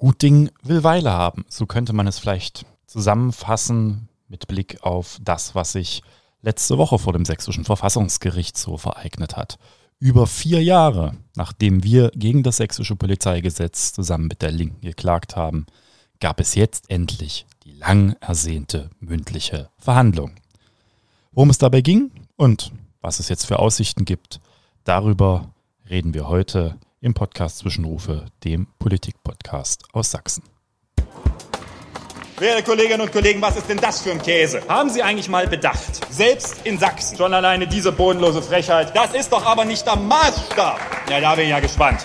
Gut Ding will Weile haben. So könnte man es vielleicht zusammenfassen mit Blick auf das, was sich letzte Woche vor dem sächsischen Verfassungsgerichtshof ereignet hat. Über vier Jahre, nachdem wir gegen das sächsische Polizeigesetz zusammen mit der Linken geklagt haben, gab es jetzt endlich die lang ersehnte mündliche Verhandlung. Worum es dabei ging und was es jetzt für Aussichten gibt, darüber reden wir heute im Podcast Zwischenrufe, dem Politik-Podcast aus Sachsen. Werte Kolleginnen und Kollegen, was ist denn das für ein Käse? Haben Sie eigentlich mal bedacht? Selbst in Sachsen. Schon alleine diese bodenlose Frechheit. Das ist doch aber nicht der Maßstab. Ja, da bin ich ja gespannt.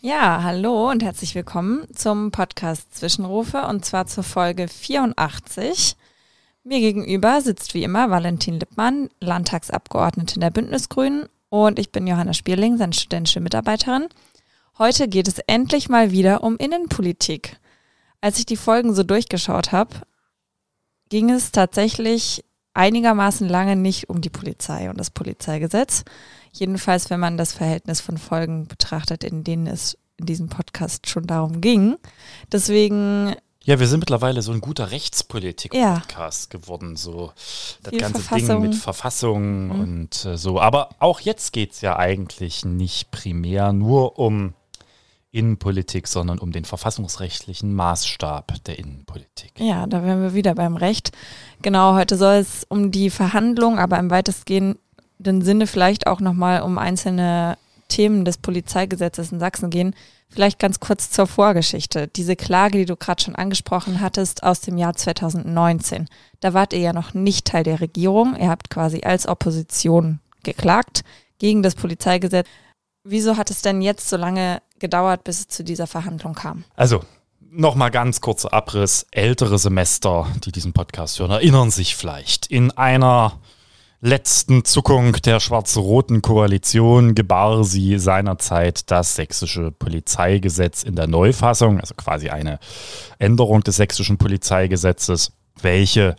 Ja, hallo und herzlich willkommen zum Podcast Zwischenrufe und zwar zur Folge 84. Mir gegenüber sitzt wie immer Valentin Lippmann, Landtagsabgeordnete der Bündnisgrünen und ich bin Johanna Spierling, seine studentische Mitarbeiterin. Heute geht es endlich mal wieder um Innenpolitik. Als ich die Folgen so durchgeschaut habe, ging es tatsächlich einigermaßen lange nicht um die Polizei und das Polizeigesetz. Jedenfalls, wenn man das Verhältnis von Folgen betrachtet, in denen es in diesem Podcast schon darum ging. Deswegen. Ja, wir sind mittlerweile so ein guter Rechtspolitik-Podcast ja. geworden. So das Viel ganze Ding mit Verfassung mhm. und äh, so. Aber auch jetzt geht es ja eigentlich nicht primär nur um Innenpolitik, sondern um den verfassungsrechtlichen Maßstab der Innenpolitik. Ja, da wären wir wieder beim Recht. Genau, heute soll es um die Verhandlung, aber im weitestgehenden Sinne vielleicht auch nochmal um einzelne Themen des Polizeigesetzes in Sachsen gehen. Vielleicht ganz kurz zur Vorgeschichte. Diese Klage, die du gerade schon angesprochen hattest, aus dem Jahr 2019. Da wart ihr ja noch nicht Teil der Regierung. Ihr habt quasi als Opposition geklagt gegen das Polizeigesetz. Wieso hat es denn jetzt so lange gedauert, bis es zu dieser Verhandlung kam? Also, nochmal ganz kurzer Abriss. Ältere Semester, die diesen Podcast hören, erinnern sich vielleicht. In einer letzten Zuckung der schwarz-roten Koalition gebar sie seinerzeit das sächsische Polizeigesetz in der Neufassung, also quasi eine Änderung des sächsischen Polizeigesetzes, welche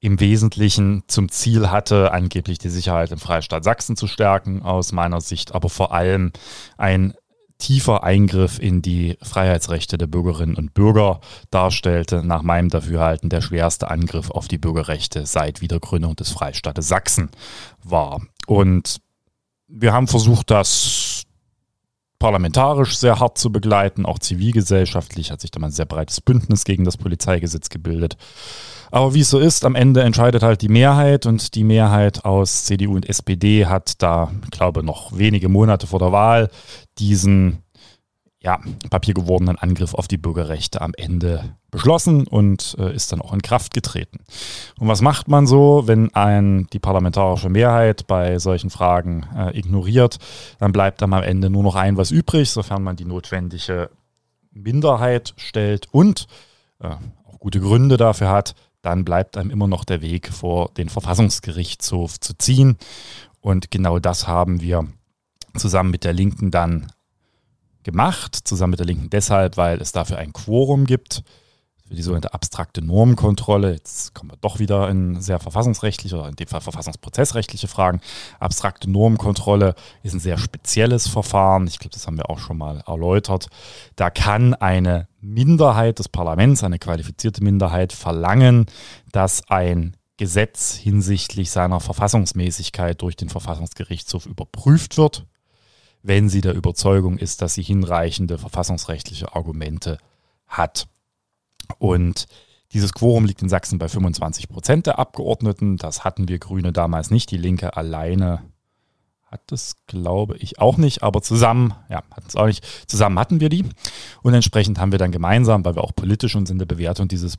im Wesentlichen zum Ziel hatte, angeblich die Sicherheit im Freistaat Sachsen zu stärken, aus meiner Sicht, aber vor allem ein tiefer Eingriff in die Freiheitsrechte der Bürgerinnen und Bürger darstellte, nach meinem Dafürhalten der schwerste Angriff auf die Bürgerrechte seit Wiedergründung des Freistaates Sachsen war. Und wir haben versucht, das parlamentarisch sehr hart zu begleiten, auch zivilgesellschaftlich hat sich da mal ein sehr breites Bündnis gegen das Polizeigesetz gebildet. Aber wie es so ist, am Ende entscheidet halt die Mehrheit und die Mehrheit aus CDU und SPD hat da, ich glaube, noch wenige Monate vor der Wahl diesen ja, papiergewordenen Angriff auf die Bürgerrechte am Ende beschlossen und äh, ist dann auch in Kraft getreten. Und was macht man so, wenn ein die parlamentarische Mehrheit bei solchen Fragen äh, ignoriert? Dann bleibt am Ende nur noch ein was übrig, sofern man die notwendige Minderheit stellt und äh, auch gute Gründe dafür hat, dann bleibt einem immer noch der Weg vor den Verfassungsgerichtshof zu ziehen. Und genau das haben wir zusammen mit der Linken dann gemacht, zusammen mit der Linken deshalb, weil es dafür ein Quorum gibt für die sogenannte abstrakte Normkontrolle. Jetzt kommen wir doch wieder in sehr verfassungsrechtliche oder in dem Fall verfassungsprozessrechtliche Fragen. Abstrakte Normkontrolle ist ein sehr spezielles Verfahren. Ich glaube, das haben wir auch schon mal erläutert. Da kann eine Minderheit des Parlaments, eine qualifizierte Minderheit, verlangen, dass ein Gesetz hinsichtlich seiner Verfassungsmäßigkeit durch den Verfassungsgerichtshof überprüft wird, wenn sie der Überzeugung ist, dass sie hinreichende verfassungsrechtliche Argumente hat. Und dieses Quorum liegt in Sachsen bei 25 Prozent der Abgeordneten. Das hatten wir Grüne damals nicht. Die Linke alleine hat es, glaube ich, auch nicht, aber zusammen, ja, hatten es auch nicht. Zusammen hatten wir die. Und entsprechend haben wir dann gemeinsam, weil wir auch politisch uns in der Bewertung dieses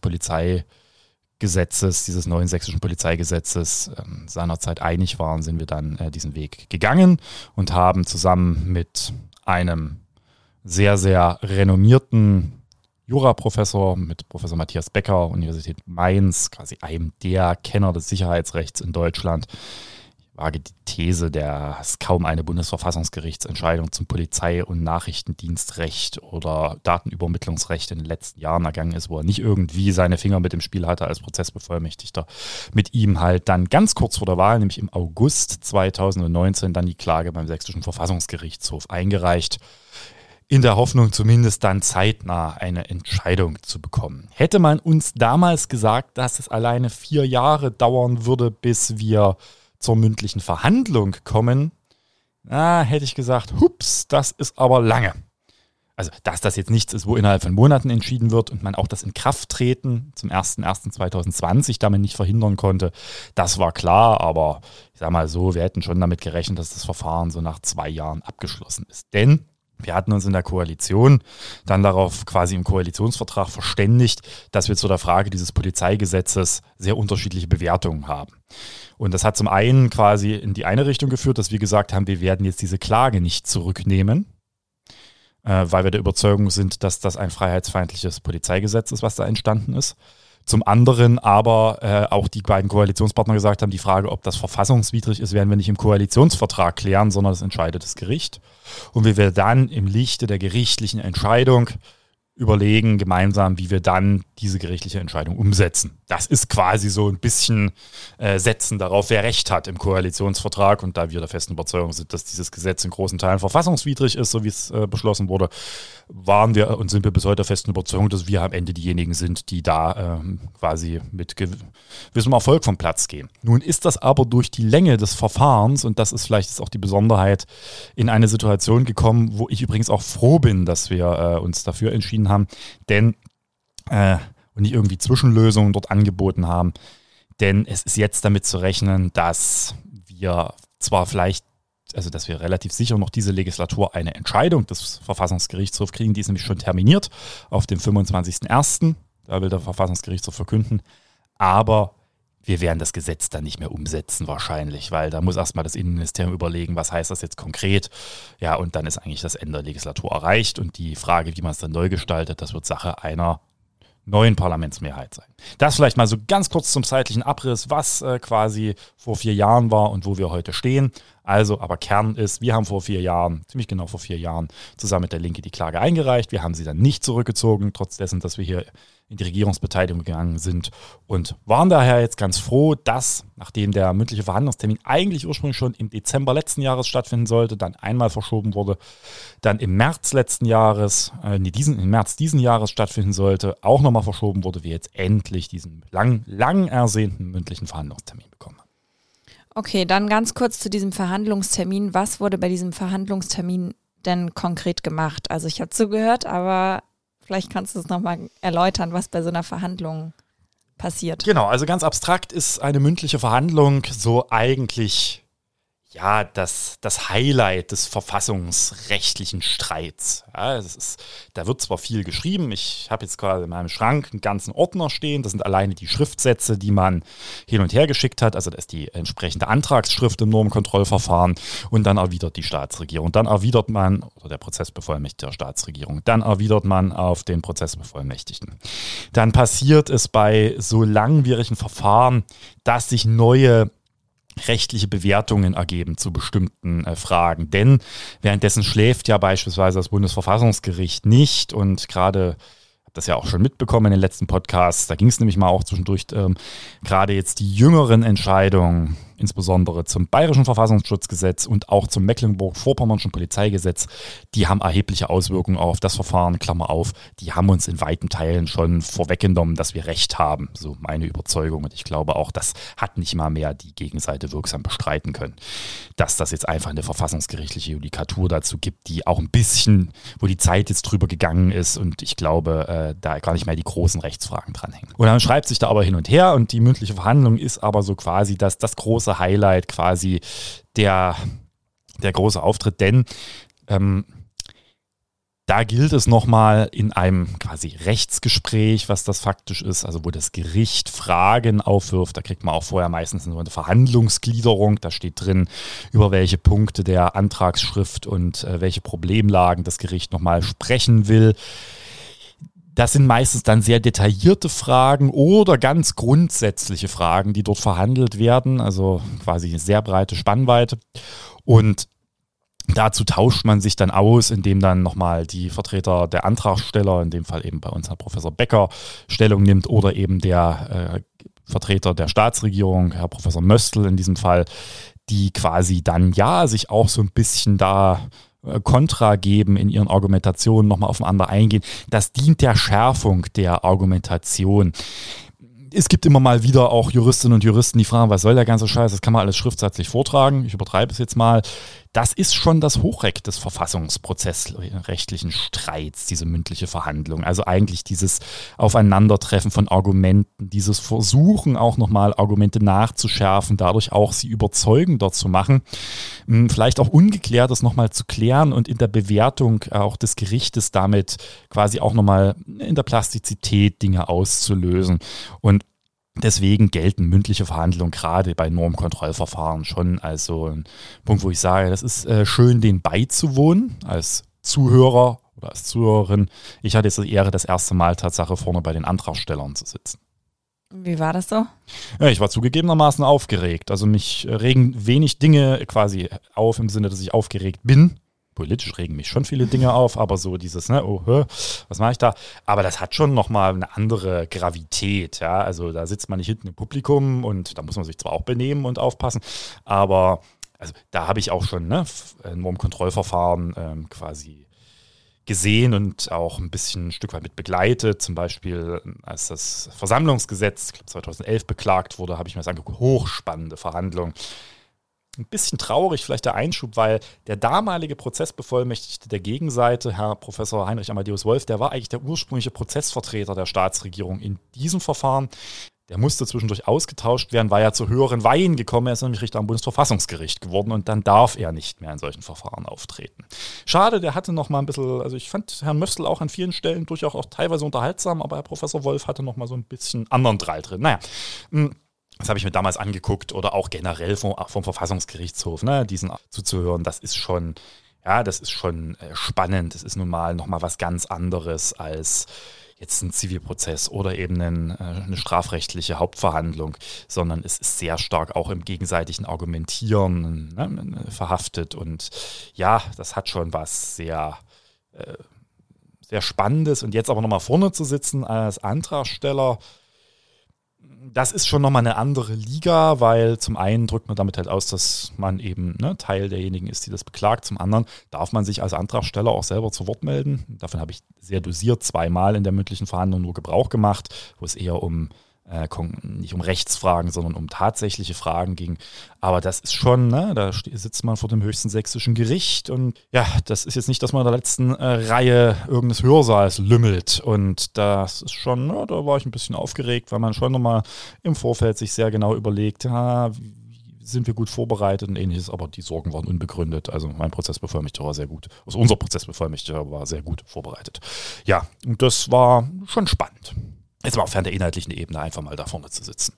Polizeigesetzes, dieses neuen sächsischen Polizeigesetzes äh, seinerzeit einig waren, sind wir dann äh, diesen Weg gegangen und haben zusammen mit einem sehr, sehr renommierten Juraprofessor mit Professor Matthias Becker, Universität Mainz, quasi einem der Kenner des Sicherheitsrechts in Deutschland. Wage die These, dass kaum eine Bundesverfassungsgerichtsentscheidung zum Polizei- und Nachrichtendienstrecht oder Datenübermittlungsrecht in den letzten Jahren ergangen ist, wo er nicht irgendwie seine Finger mit dem Spiel hatte als Prozessbevollmächtigter. Mit ihm halt dann ganz kurz vor der Wahl, nämlich im August 2019, dann die Klage beim Sächsischen Verfassungsgerichtshof eingereicht in der Hoffnung zumindest dann zeitnah eine Entscheidung zu bekommen. Hätte man uns damals gesagt, dass es alleine vier Jahre dauern würde, bis wir zur mündlichen Verhandlung kommen, na, hätte ich gesagt, hups, das ist aber lange. Also, dass das jetzt nichts ist, wo innerhalb von Monaten entschieden wird und man auch das Inkrafttreten zum 01.01.2020 damit nicht verhindern konnte, das war klar, aber ich sage mal so, wir hätten schon damit gerechnet, dass das Verfahren so nach zwei Jahren abgeschlossen ist. Denn wir hatten uns in der Koalition dann darauf quasi im Koalitionsvertrag verständigt, dass wir zu der Frage dieses Polizeigesetzes sehr unterschiedliche Bewertungen haben. Und das hat zum einen quasi in die eine Richtung geführt, dass wir gesagt haben, wir werden jetzt diese Klage nicht zurücknehmen, äh, weil wir der Überzeugung sind, dass das ein freiheitsfeindliches Polizeigesetz ist, was da entstanden ist. Zum anderen aber äh, auch die beiden Koalitionspartner gesagt haben, die Frage, ob das verfassungswidrig ist, werden wir nicht im Koalitionsvertrag klären, sondern das entscheidet das Gericht. Und wie wir dann im Lichte der gerichtlichen Entscheidung überlegen gemeinsam, wie wir dann diese gerichtliche Entscheidung umsetzen. Das ist quasi so ein bisschen äh, Setzen darauf, wer Recht hat im Koalitionsvertrag. Und da wir der festen Überzeugung sind, dass dieses Gesetz in großen Teilen verfassungswidrig ist, so wie es äh, beschlossen wurde, waren wir und sind wir bis heute der festen Überzeugung, dass wir am Ende diejenigen sind, die da ähm, quasi mit gewissem Erfolg vom Platz gehen. Nun ist das aber durch die Länge des Verfahrens, und das ist vielleicht ist auch die Besonderheit, in eine Situation gekommen, wo ich übrigens auch froh bin, dass wir äh, uns dafür entschieden entschieden haben, denn äh, und nicht irgendwie Zwischenlösungen dort angeboten haben. Denn es ist jetzt damit zu rechnen, dass wir zwar vielleicht, also dass wir relativ sicher noch diese Legislatur eine Entscheidung des Verfassungsgerichtshofs kriegen, die ist nämlich schon terminiert auf dem 25.01. Da will der Verfassungsgerichtshof verkünden. Aber wir werden das Gesetz dann nicht mehr umsetzen wahrscheinlich, weil da muss erstmal das Innenministerium überlegen, was heißt das jetzt konkret. Ja, und dann ist eigentlich das Ende der Legislatur erreicht und die Frage, wie man es dann neu gestaltet, das wird Sache einer neuen Parlamentsmehrheit sein. Das vielleicht mal so ganz kurz zum zeitlichen Abriss, was äh, quasi vor vier Jahren war und wo wir heute stehen. Also, aber Kern ist, wir haben vor vier Jahren, ziemlich genau vor vier Jahren, zusammen mit der Linke die Klage eingereicht. Wir haben sie dann nicht zurückgezogen, trotz dessen, dass wir hier in die Regierungsbeteiligung gegangen sind und waren daher jetzt ganz froh, dass, nachdem der mündliche Verhandlungstermin eigentlich ursprünglich schon im Dezember letzten Jahres stattfinden sollte, dann einmal verschoben wurde, dann im März letzten Jahres, äh, nee, diesen, im März diesen Jahres stattfinden sollte, auch nochmal verschoben wurde, wir jetzt endlich diesen lang, lang ersehnten mündlichen Verhandlungstermin bekommen haben. Okay, dann ganz kurz zu diesem Verhandlungstermin. Was wurde bei diesem Verhandlungstermin denn konkret gemacht? Also ich habe zugehört, aber Vielleicht kannst du es nochmal erläutern, was bei so einer Verhandlung passiert. Genau, also ganz abstrakt ist eine mündliche Verhandlung so eigentlich ja, das, das Highlight des verfassungsrechtlichen Streits. Ja, ist, da wird zwar viel geschrieben, ich habe jetzt quasi in meinem Schrank einen ganzen Ordner stehen, das sind alleine die Schriftsätze, die man hin und her geschickt hat, also das ist die entsprechende Antragsschrift im Normkontrollverfahren und dann erwidert die Staatsregierung. Dann erwidert man, oder der Prozessbevollmächtigte der Staatsregierung, dann erwidert man auf den Prozessbevollmächtigten. Dann passiert es bei so langwierigen Verfahren, dass sich neue rechtliche Bewertungen ergeben zu bestimmten äh, Fragen. Denn währenddessen schläft ja beispielsweise das Bundesverfassungsgericht nicht und gerade das ja auch schon mitbekommen in den letzten Podcasts. Da ging es nämlich mal auch zwischendurch ähm, gerade jetzt die jüngeren Entscheidungen insbesondere zum Bayerischen Verfassungsschutzgesetz und auch zum Mecklenburg-Vorpommernschen Polizeigesetz, die haben erhebliche Auswirkungen auf das Verfahren, Klammer auf, die haben uns in weiten Teilen schon vorweggenommen, dass wir Recht haben, so meine Überzeugung. Und ich glaube auch, das hat nicht mal mehr die Gegenseite wirksam bestreiten können, dass das jetzt einfach eine verfassungsgerichtliche Judikatur dazu gibt, die auch ein bisschen, wo die Zeit jetzt drüber gegangen ist. Und ich glaube, äh, da gar nicht mehr die großen Rechtsfragen dranhängen. Und dann schreibt sich da aber hin und her. Und die mündliche Verhandlung ist aber so quasi das, das große große Highlight quasi der, der große Auftritt, denn ähm, da gilt es nochmal in einem quasi Rechtsgespräch, was das faktisch ist, also wo das Gericht Fragen aufwirft. Da kriegt man auch vorher meistens eine Verhandlungsgliederung. Da steht drin, über welche Punkte der Antragsschrift und äh, welche Problemlagen das Gericht nochmal sprechen will. Das sind meistens dann sehr detaillierte Fragen oder ganz grundsätzliche Fragen, die dort verhandelt werden, also quasi eine sehr breite Spannweite. Und dazu tauscht man sich dann aus, indem dann nochmal die Vertreter der Antragsteller, in dem Fall eben bei uns Herr Professor Becker, Stellung nimmt oder eben der äh, Vertreter der Staatsregierung, Herr Professor Möstl in diesem Fall, die quasi dann ja sich auch so ein bisschen da Kontra geben in ihren Argumentationen, nochmal aufeinander eingehen. Das dient der Schärfung der Argumentation es gibt immer mal wieder auch Juristinnen und Juristen, die fragen, was soll der ganze Scheiß? Das kann man alles schriftsätzlich vortragen. Ich übertreibe es jetzt mal. Das ist schon das Hochreck des verfassungsprozessrechtlichen Streits, diese mündliche Verhandlung. Also eigentlich dieses Aufeinandertreffen von Argumenten, dieses Versuchen auch nochmal Argumente nachzuschärfen, dadurch auch sie überzeugender zu machen, hm, vielleicht auch Ungeklärtes nochmal zu klären und in der Bewertung auch des Gerichtes damit quasi auch nochmal in der Plastizität Dinge auszulösen. Und Deswegen gelten mündliche Verhandlungen gerade bei Normkontrollverfahren schon als so ein Punkt, wo ich sage, das ist äh, schön, den beizuwohnen als Zuhörer oder als Zuhörerin. Ich hatte jetzt die Ehre, das erste Mal Tatsache vorne bei den Antragstellern zu sitzen. Wie war das so? Ja, ich war zugegebenermaßen aufgeregt. Also mich regen wenig Dinge quasi auf im Sinne, dass ich aufgeregt bin politisch regen mich schon viele Dinge auf, aber so dieses, ne, oh, was mache ich da? Aber das hat schon nochmal eine andere Gravität, ja. Also da sitzt man nicht hinten im Publikum und da muss man sich zwar auch benehmen und aufpassen, aber also da habe ich auch schon ne, ein Normkontrollverfahren ähm, quasi gesehen und auch ein bisschen ein Stück weit mit begleitet. Zum Beispiel, als das Versammlungsgesetz, ich glaube 2011 beklagt wurde, habe ich mir das angeguckt. Hochspannende Verhandlungen ein bisschen traurig, vielleicht der Einschub, weil der damalige Prozessbevollmächtigte der Gegenseite, Herr Professor Heinrich Amadeus Wolf, der war eigentlich der ursprüngliche Prozessvertreter der Staatsregierung in diesem Verfahren. Der musste zwischendurch ausgetauscht werden, weil er zu höheren Weihen gekommen ist, nämlich Richter am Bundesverfassungsgericht geworden und dann darf er nicht mehr in solchen Verfahren auftreten. Schade, der hatte noch mal ein bisschen, also ich fand Herrn Möstl auch an vielen Stellen durchaus auch teilweise unterhaltsam, aber Herr Professor Wolf hatte noch mal so ein bisschen anderen Drall drin. Naja, hm, das habe ich mir damals angeguckt oder auch generell vom, vom Verfassungsgerichtshof, ne, diesen zuzuhören, das ist schon, ja, das ist schon äh, spannend. Das ist nun mal nochmal was ganz anderes als jetzt ein Zivilprozess oder eben ein, äh, eine strafrechtliche Hauptverhandlung, sondern es ist sehr stark auch im gegenseitigen Argumentieren ne, verhaftet. Und ja, das hat schon was sehr, äh, sehr Spannendes. Und jetzt aber nochmal vorne zu sitzen als Antragsteller, das ist schon nochmal eine andere Liga, weil zum einen drückt man damit halt aus, dass man eben ne, Teil derjenigen ist, die das beklagt. Zum anderen darf man sich als Antragsteller auch selber zu Wort melden. Davon habe ich sehr dosiert zweimal in der mündlichen Verhandlung nur Gebrauch gemacht, wo es eher um äh, nicht um Rechtsfragen, sondern um tatsächliche Fragen ging. Aber das ist schon, ne, da sitzt man vor dem höchsten sächsischen Gericht und ja, das ist jetzt nicht, dass man in der letzten äh, Reihe irgendeines Hörsaals lümmelt. Und das ist schon, ne, da war ich ein bisschen aufgeregt, weil man schon nochmal im Vorfeld sich sehr genau überlegt, ja, sind wir gut vorbereitet und ähnliches, aber die Sorgen waren unbegründet. Also mein Prozessbevollmächtiger war sehr gut, also unser Prozessbevollmächtiger war sehr gut vorbereitet. Ja, und das war schon spannend. Es war auch fern der inhaltlichen Ebene, einfach mal da vorne zu sitzen.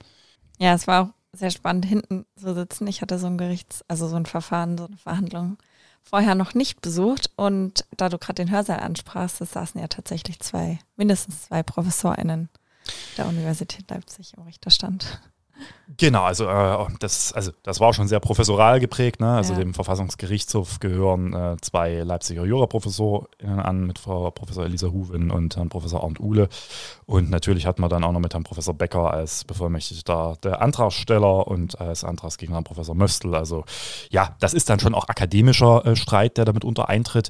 Ja, es war auch sehr spannend, hinten zu sitzen. Ich hatte so ein Gerichts-, also so ein Verfahren, so eine Verhandlung vorher noch nicht besucht. Und da du gerade den Hörsaal ansprachst, es saßen ja tatsächlich zwei, mindestens zwei ProfessorInnen der Universität Leipzig im Richterstand. Genau, also, äh, das, also das war schon sehr professoral geprägt. Ne? Also ja. dem Verfassungsgerichtshof gehören äh, zwei Leipziger Juraprofessorinnen an, mit Frau Professor Elisa Huwen und Herrn Professor Arndt Uhle. Und natürlich hatten wir dann auch noch mit Herrn Professor Becker als Bevollmächtigter der Antragsteller und als Antragsgegner Herrn Professor Möstl. Also ja, das ist dann schon auch akademischer äh, Streit, der damit unter eintritt.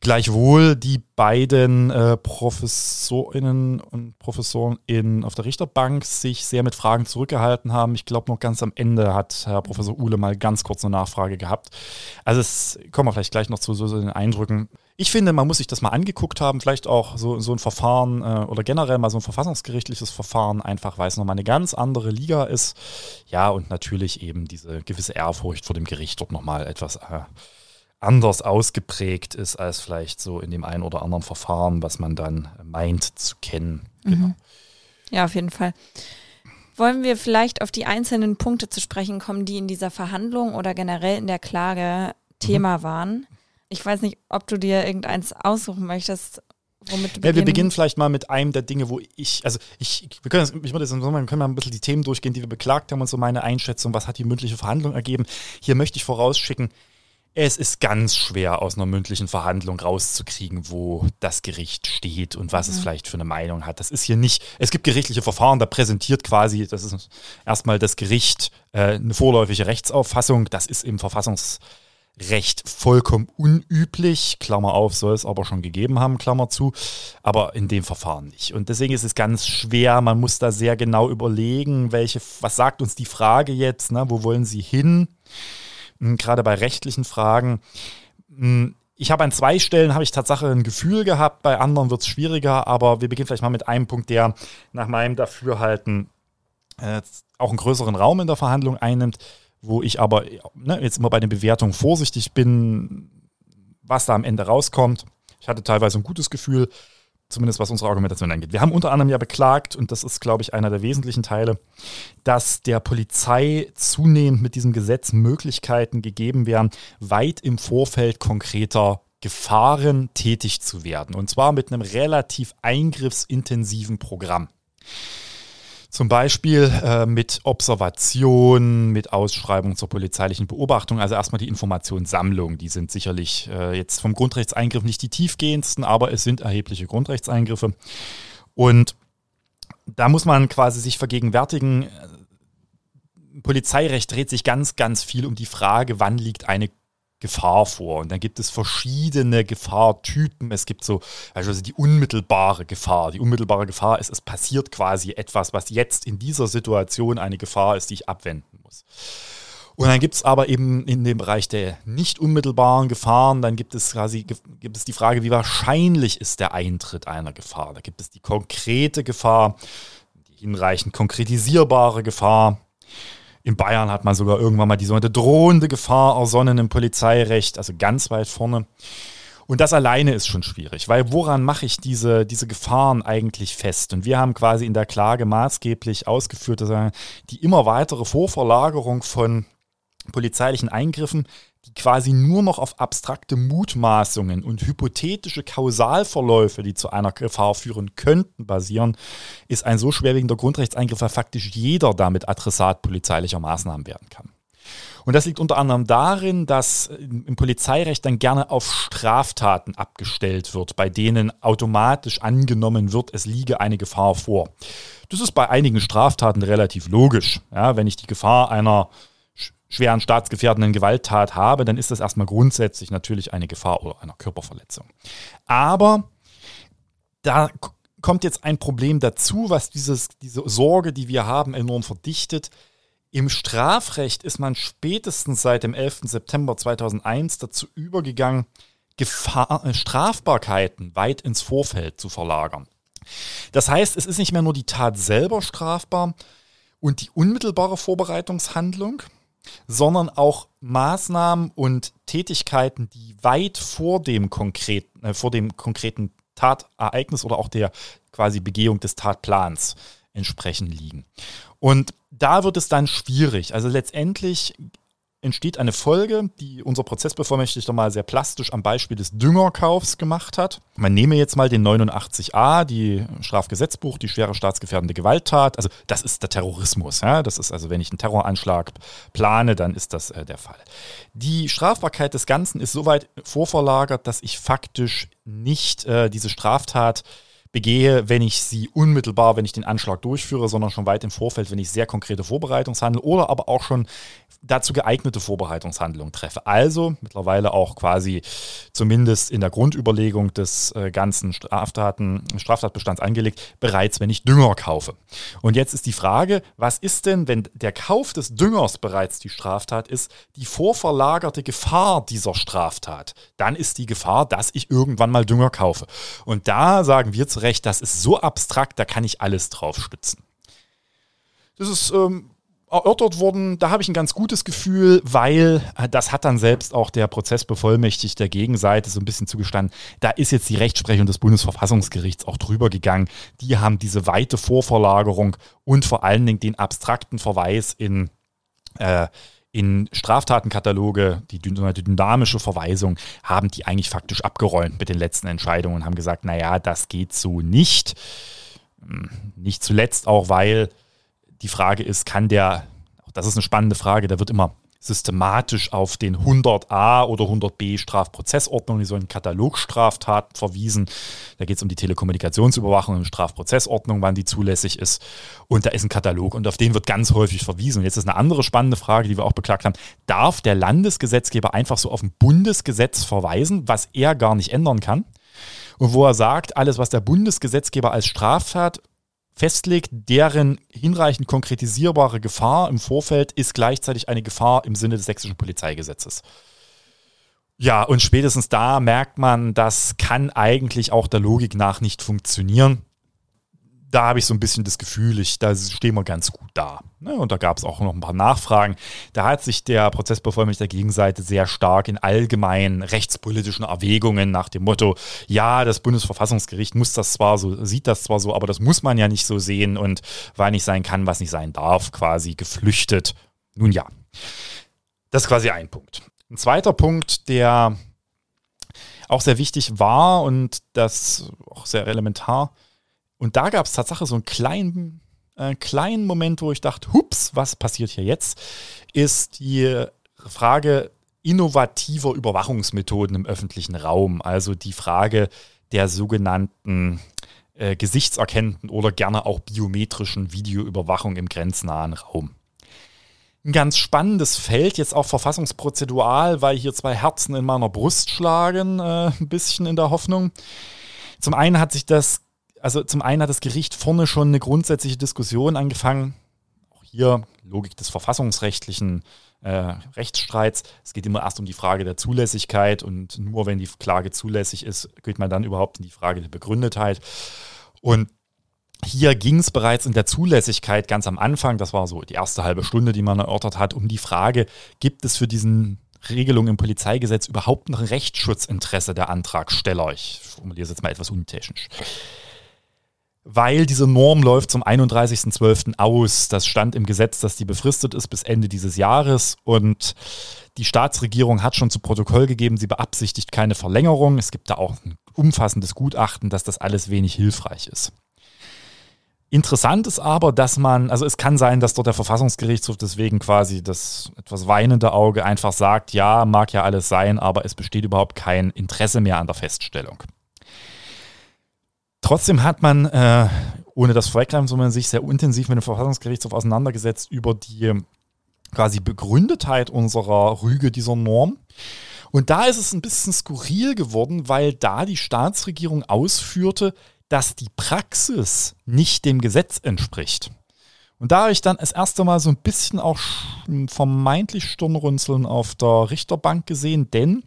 Gleichwohl die beiden äh, Professorinnen und Professoren in, auf der Richterbank sich sehr mit Fragen zurückgehalten haben. Ich glaube, noch ganz am Ende hat Herr Professor Uhle mal ganz kurz eine Nachfrage gehabt. Also es kommen wir vielleicht gleich noch zu so, so den Eindrücken. Ich finde, man muss sich das mal angeguckt haben, vielleicht auch so, so ein Verfahren äh, oder generell mal so ein verfassungsgerichtliches Verfahren, einfach weil es nochmal eine ganz andere Liga ist. Ja, und natürlich eben diese gewisse Ehrfurcht vor dem Gericht dort nochmal etwas äh, anders ausgeprägt ist als vielleicht so in dem einen oder anderen Verfahren, was man dann meint zu kennen. Mhm. Genau. Ja, auf jeden Fall. Wollen wir vielleicht auf die einzelnen Punkte zu sprechen kommen, die in dieser Verhandlung oder generell in der Klage Thema mhm. waren? Ich weiß nicht, ob du dir irgendeins aussuchen möchtest, womit du ja, Wir beginnen vielleicht mal mit einem der Dinge, wo ich, also ich, wir können, das, ich würde sagen, wir können mal ein bisschen die Themen durchgehen, die wir beklagt haben und so meine Einschätzung, was hat die mündliche Verhandlung ergeben. Hier möchte ich vorausschicken, es ist ganz schwer aus einer mündlichen Verhandlung rauszukriegen, wo das Gericht steht und was mhm. es vielleicht für eine Meinung hat. Das ist hier nicht, es gibt gerichtliche Verfahren, da präsentiert quasi, das ist erstmal das Gericht äh, eine vorläufige Rechtsauffassung, das ist im Verfassungsrecht Recht vollkommen unüblich, Klammer auf, soll es aber schon gegeben haben, Klammer zu, aber in dem Verfahren nicht. Und deswegen ist es ganz schwer, man muss da sehr genau überlegen, welche, was sagt uns die Frage jetzt, ne? wo wollen Sie hin? Hm, gerade bei rechtlichen Fragen. Hm, ich habe an zwei Stellen habe ich Tatsache ein Gefühl gehabt, bei anderen wird es schwieriger, aber wir beginnen vielleicht mal mit einem Punkt, der nach meinem Dafürhalten äh, auch einen größeren Raum in der Verhandlung einnimmt, wo ich aber ne, jetzt immer bei den Bewertungen vorsichtig bin, was da am Ende rauskommt. Ich hatte teilweise ein gutes Gefühl, zumindest was unsere Argumentation angeht. Wir haben unter anderem ja beklagt, und das ist, glaube ich, einer der wesentlichen Teile, dass der Polizei zunehmend mit diesem Gesetz Möglichkeiten gegeben werden, weit im Vorfeld konkreter Gefahren tätig zu werden. Und zwar mit einem relativ eingriffsintensiven Programm. Zum Beispiel äh, mit Observation, mit Ausschreibung zur polizeilichen Beobachtung. Also erstmal die Informationssammlung. Die sind sicherlich äh, jetzt vom Grundrechtseingriff nicht die tiefgehendsten, aber es sind erhebliche Grundrechtseingriffe. Und da muss man quasi sich vergegenwärtigen, äh, Polizeirecht dreht sich ganz, ganz viel um die Frage, wann liegt eine Gefahr vor. Und dann gibt es verschiedene Gefahrtypen. Es gibt so, also die unmittelbare Gefahr. Die unmittelbare Gefahr ist, es passiert quasi etwas, was jetzt in dieser Situation eine Gefahr ist, die ich abwenden muss. Und dann gibt es aber eben in dem Bereich der nicht unmittelbaren Gefahren, dann gibt es quasi gibt es die Frage, wie wahrscheinlich ist der Eintritt einer Gefahr. Da gibt es die konkrete Gefahr, die hinreichend konkretisierbare Gefahr, in Bayern hat man sogar irgendwann mal die sogenannte drohende Gefahr ersonnen im Polizeirecht, also ganz weit vorne. Und das alleine ist schon schwierig, weil woran mache ich diese, diese Gefahren eigentlich fest? Und wir haben quasi in der Klage maßgeblich ausgeführt, dass die immer weitere Vorverlagerung von polizeilichen Eingriffen die quasi nur noch auf abstrakte Mutmaßungen und hypothetische Kausalverläufe, die zu einer Gefahr führen könnten, basieren, ist ein so schwerwiegender Grundrechtseingriff, weil faktisch jeder damit Adressat polizeilicher Maßnahmen werden kann. Und das liegt unter anderem darin, dass im Polizeirecht dann gerne auf Straftaten abgestellt wird, bei denen automatisch angenommen wird, es liege eine Gefahr vor. Das ist bei einigen Straftaten relativ logisch. Ja, wenn ich die Gefahr einer schweren staatsgefährdenden Gewalttat habe, dann ist das erstmal grundsätzlich natürlich eine Gefahr oder einer Körperverletzung. Aber da kommt jetzt ein Problem dazu, was dieses, diese Sorge, die wir haben, enorm verdichtet. Im Strafrecht ist man spätestens seit dem 11. September 2001 dazu übergegangen, Gefahr, äh, Strafbarkeiten weit ins Vorfeld zu verlagern. Das heißt, es ist nicht mehr nur die Tat selber strafbar und die unmittelbare Vorbereitungshandlung, sondern auch Maßnahmen und Tätigkeiten, die weit vor dem konkreten, äh, vor dem konkreten Tatereignis oder auch der quasi Begehung des Tatplans entsprechend liegen. Und da wird es dann schwierig. Also letztendlich entsteht eine Folge, die unser Prozessbevollmächtigter mal sehr plastisch am Beispiel des Düngerkaufs gemacht hat. Man nehme jetzt mal den 89a, die Strafgesetzbuch, die schwere staatsgefährdende Gewalttat. Also das ist der Terrorismus. Ja? Das ist also, wenn ich einen Terroranschlag plane, dann ist das äh, der Fall. Die Strafbarkeit des Ganzen ist soweit vorverlagert, dass ich faktisch nicht äh, diese Straftat begehe, wenn ich sie unmittelbar, wenn ich den Anschlag durchführe, sondern schon weit im Vorfeld, wenn ich sehr konkrete Vorbereitungshandlungen oder aber auch schon dazu geeignete Vorbereitungshandlungen treffe. Also mittlerweile auch quasi zumindest in der Grundüberlegung des äh, ganzen Straftaten, Straftatbestands angelegt, bereits wenn ich Dünger kaufe. Und jetzt ist die Frage, was ist denn, wenn der Kauf des Düngers bereits die Straftat ist, die vorverlagerte Gefahr dieser Straftat? Dann ist die Gefahr, dass ich irgendwann mal Dünger kaufe. Und da sagen wir zu Recht, das ist so abstrakt, da kann ich alles drauf stützen. Das ist ähm, erörtert worden. Da habe ich ein ganz gutes Gefühl, weil äh, das hat dann selbst auch der Prozessbevollmächtigte der Gegenseite so ein bisschen zugestanden. Da ist jetzt die Rechtsprechung des Bundesverfassungsgerichts auch drüber gegangen. Die haben diese weite Vorverlagerung und vor allen Dingen den abstrakten Verweis in äh, in Straftatenkataloge, die dynamische Verweisung, haben die eigentlich faktisch abgeräumt mit den letzten Entscheidungen und haben gesagt, naja, das geht so nicht. Hm, nicht zuletzt auch, weil die Frage ist, kann der, das ist eine spannende Frage, da wird immer systematisch auf den 100a oder 100b Strafprozessordnung, die so einen Katalogstraftaten verwiesen. Da geht es um die Telekommunikationsüberwachung und Strafprozessordnung, wann die zulässig ist. Und da ist ein Katalog und auf den wird ganz häufig verwiesen. Und jetzt ist eine andere spannende Frage, die wir auch beklagt haben. Darf der Landesgesetzgeber einfach so auf ein Bundesgesetz verweisen, was er gar nicht ändern kann? Und wo er sagt, alles, was der Bundesgesetzgeber als Straftat festlegt, deren hinreichend konkretisierbare Gefahr im Vorfeld ist gleichzeitig eine Gefahr im Sinne des sächsischen Polizeigesetzes. Ja, und spätestens da merkt man, das kann eigentlich auch der Logik nach nicht funktionieren da habe ich so ein bisschen das Gefühl, ich, da stehen wir ganz gut da. Ne? Und da gab es auch noch ein paar Nachfragen. Da hat sich der Prozessbevollmächtigte Gegenseite sehr stark in allgemeinen rechtspolitischen Erwägungen nach dem Motto, ja, das Bundesverfassungsgericht muss das zwar so, sieht das zwar so, aber das muss man ja nicht so sehen und weil nicht sein kann, was nicht sein darf, quasi geflüchtet. Nun ja, das ist quasi ein Punkt. Ein zweiter Punkt, der auch sehr wichtig war und das auch sehr elementar und da gab es tatsächlich so einen kleinen, äh, kleinen Moment, wo ich dachte, hups, was passiert hier jetzt? Ist die Frage innovativer Überwachungsmethoden im öffentlichen Raum. Also die Frage der sogenannten äh, gesichtserkennenden oder gerne auch biometrischen Videoüberwachung im grenznahen Raum. Ein ganz spannendes Feld, jetzt auch verfassungsprozedural, weil hier zwei Herzen in meiner Brust schlagen, äh, ein bisschen in der Hoffnung. Zum einen hat sich das also zum einen hat das Gericht vorne schon eine grundsätzliche Diskussion angefangen. Auch hier Logik des verfassungsrechtlichen äh, Rechtsstreits. Es geht immer erst um die Frage der Zulässigkeit und nur wenn die Klage zulässig ist, geht man dann überhaupt in die Frage der Begründetheit. Und hier ging es bereits in der Zulässigkeit ganz am Anfang, das war so die erste halbe Stunde, die man erörtert hat, um die Frage, gibt es für diesen Regelung im Polizeigesetz überhaupt noch ein Rechtsschutzinteresse der Antragsteller? Ich formuliere es jetzt mal etwas untechnisch weil diese Norm läuft zum 31.12. aus. Das stand im Gesetz, dass die befristet ist bis Ende dieses Jahres und die Staatsregierung hat schon zu Protokoll gegeben, sie beabsichtigt keine Verlängerung. Es gibt da auch ein umfassendes Gutachten, dass das alles wenig hilfreich ist. Interessant ist aber, dass man, also es kann sein, dass dort der Verfassungsgerichtshof deswegen quasi das etwas weinende Auge einfach sagt, ja, mag ja alles sein, aber es besteht überhaupt kein Interesse mehr an der Feststellung. Trotzdem hat man, äh, ohne das vorweggreifen zu sich sehr intensiv mit dem Verfassungsgerichtshof auseinandergesetzt über die quasi Begründetheit unserer Rüge dieser Norm. Und da ist es ein bisschen skurril geworden, weil da die Staatsregierung ausführte, dass die Praxis nicht dem Gesetz entspricht. Und da habe ich dann das erste Mal so ein bisschen auch vermeintlich Stirnrunzeln auf der Richterbank gesehen, denn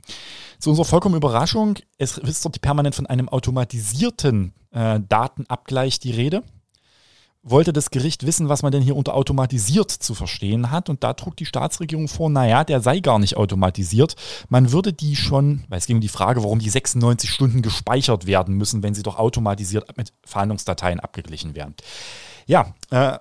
zu unserer vollkommen Überraschung, es ist dort permanent von einem automatisierten äh, Datenabgleich die Rede. Wollte das Gericht wissen, was man denn hier unter automatisiert zu verstehen hat. Und da trug die Staatsregierung vor, naja, der sei gar nicht automatisiert. Man würde die schon, weil es ging um die Frage, warum die 96 Stunden gespeichert werden müssen, wenn sie doch automatisiert mit Verhandlungsdateien abgeglichen werden. Ja, äh,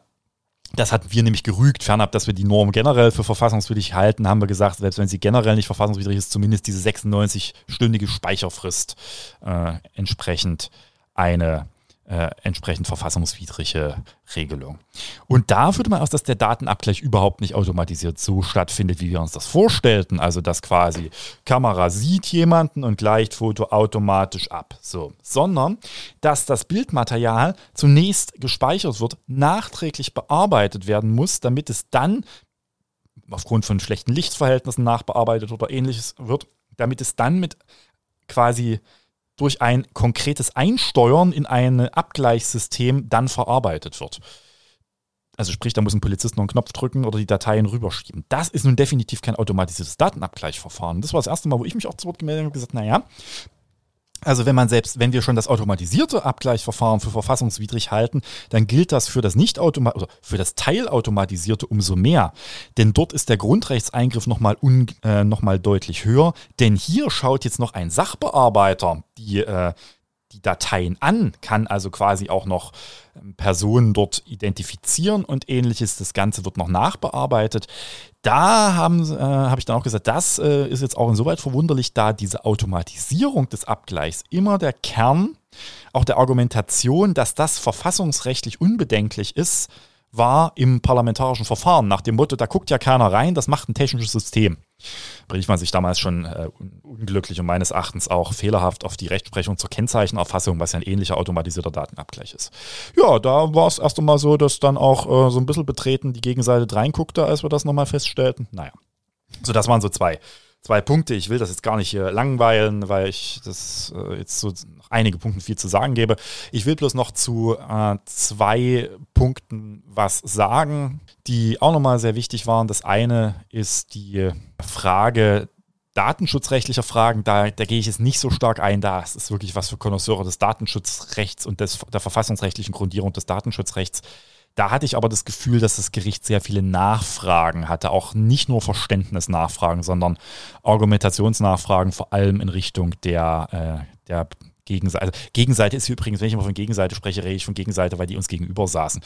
das hatten wir nämlich gerügt, fernab, dass wir die Norm generell für verfassungswidrig halten, haben wir gesagt, selbst wenn sie generell nicht verfassungswidrig ist, zumindest diese 96-stündige Speicherfrist äh, entsprechend eine äh, entsprechend verfassungswidrige Regelung. Und da würde man aus, dass der Datenabgleich überhaupt nicht automatisiert so stattfindet, wie wir uns das vorstellten. Also, dass quasi Kamera sieht jemanden und gleicht Foto automatisch ab. So. Sondern, dass das Bildmaterial zunächst gespeichert wird, nachträglich bearbeitet werden muss, damit es dann aufgrund von schlechten Lichtverhältnissen nachbearbeitet oder ähnliches wird, damit es dann mit quasi durch ein konkretes Einsteuern in ein Abgleichssystem dann verarbeitet wird. Also sprich, da muss ein Polizist noch einen Knopf drücken oder die Dateien rüberschieben. Das ist nun definitiv kein automatisiertes Datenabgleichverfahren. Das war das erste Mal, wo ich mich auch zu Wort gemeldet habe und gesagt, naja, also wenn man selbst, wenn wir schon das automatisierte Abgleichsverfahren für verfassungswidrig halten, dann gilt das für das nicht automat oder für das teilautomatisierte umso mehr. Denn dort ist der Grundrechtseingriff nochmal äh, noch deutlich höher. Denn hier schaut jetzt noch ein Sachbearbeiter die äh, die Dateien an, kann also quasi auch noch ähm, Personen dort identifizieren und ähnliches. Das Ganze wird noch nachbearbeitet. Da haben, äh, habe ich dann auch gesagt, das äh, ist jetzt auch insoweit verwunderlich, da diese Automatisierung des Abgleichs immer der Kern auch der Argumentation, dass das verfassungsrechtlich unbedenklich ist, war im parlamentarischen Verfahren nach dem Motto, da guckt ja keiner rein, das macht ein technisches System. Berief man sich damals schon äh, unglücklich und meines Erachtens auch fehlerhaft auf die Rechtsprechung zur Kennzeichenerfassung, was ja ein ähnlicher automatisierter Datenabgleich ist. Ja, da war es erst einmal so, dass dann auch äh, so ein bisschen betreten die Gegenseite reinguckte, als wir das nochmal feststellten. Naja, so das waren so zwei zwei Punkte. Ich will das jetzt gar nicht hier langweilen, weil ich das äh, jetzt so einige Punkte viel zu sagen gebe. Ich will bloß noch zu äh, zwei Punkten was sagen, die auch nochmal sehr wichtig waren. Das eine ist die Frage datenschutzrechtlicher Fragen, da, da gehe ich jetzt nicht so stark ein. Da ist es wirklich was für Konnoisseure des Datenschutzrechts und des, der verfassungsrechtlichen Grundierung des Datenschutzrechts. Da hatte ich aber das Gefühl, dass das Gericht sehr viele Nachfragen hatte, auch nicht nur Verständnisnachfragen, sondern Argumentationsnachfragen, vor allem in Richtung der, äh, der Gegenseite. Also Gegenseite ist übrigens, wenn ich immer von Gegenseite spreche, rede ich von Gegenseite, weil die uns gegenüber saßen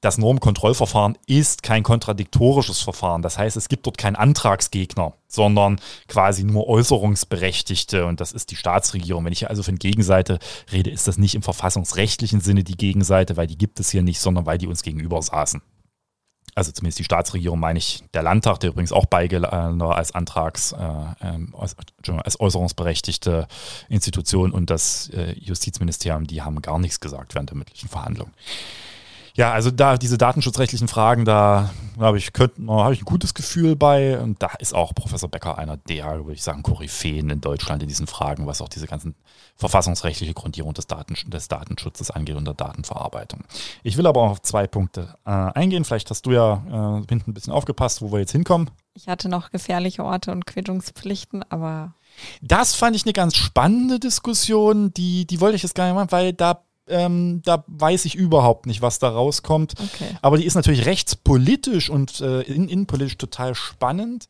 das Normkontrollverfahren ist kein kontradiktorisches Verfahren. Das heißt, es gibt dort keinen Antragsgegner, sondern quasi nur Äußerungsberechtigte. Und das ist die Staatsregierung. Wenn ich also von Gegenseite rede, ist das nicht im verfassungsrechtlichen Sinne die Gegenseite, weil die gibt es hier nicht, sondern weil die uns gegenüber saßen. Also zumindest die Staatsregierung meine ich, der Landtag, der übrigens auch beigeladen als Antrags, äh, ähm, als, äußerungsberechtigte Institution und das äh, Justizministerium, die haben gar nichts gesagt während der mündlichen Verhandlungen. Ja, also da diese datenschutzrechtlichen Fragen, da habe ich, hab ich ein gutes Gefühl bei. Und da ist auch Professor Becker einer der, würde ich sagen, Koryphäen in Deutschland in diesen Fragen, was auch diese ganzen verfassungsrechtliche Grundierung des, Daten, des Datenschutzes angeht und der Datenverarbeitung. Ich will aber auch auf zwei Punkte äh, eingehen. Vielleicht hast du ja äh, hinten ein bisschen aufgepasst, wo wir jetzt hinkommen. Ich hatte noch gefährliche Orte und Quittungspflichten, aber. Das fand ich eine ganz spannende Diskussion, die, die wollte ich jetzt gar nicht machen, weil da ähm, da weiß ich überhaupt nicht, was da rauskommt. Okay. Aber die ist natürlich rechtspolitisch und äh, innenpolitisch total spannend.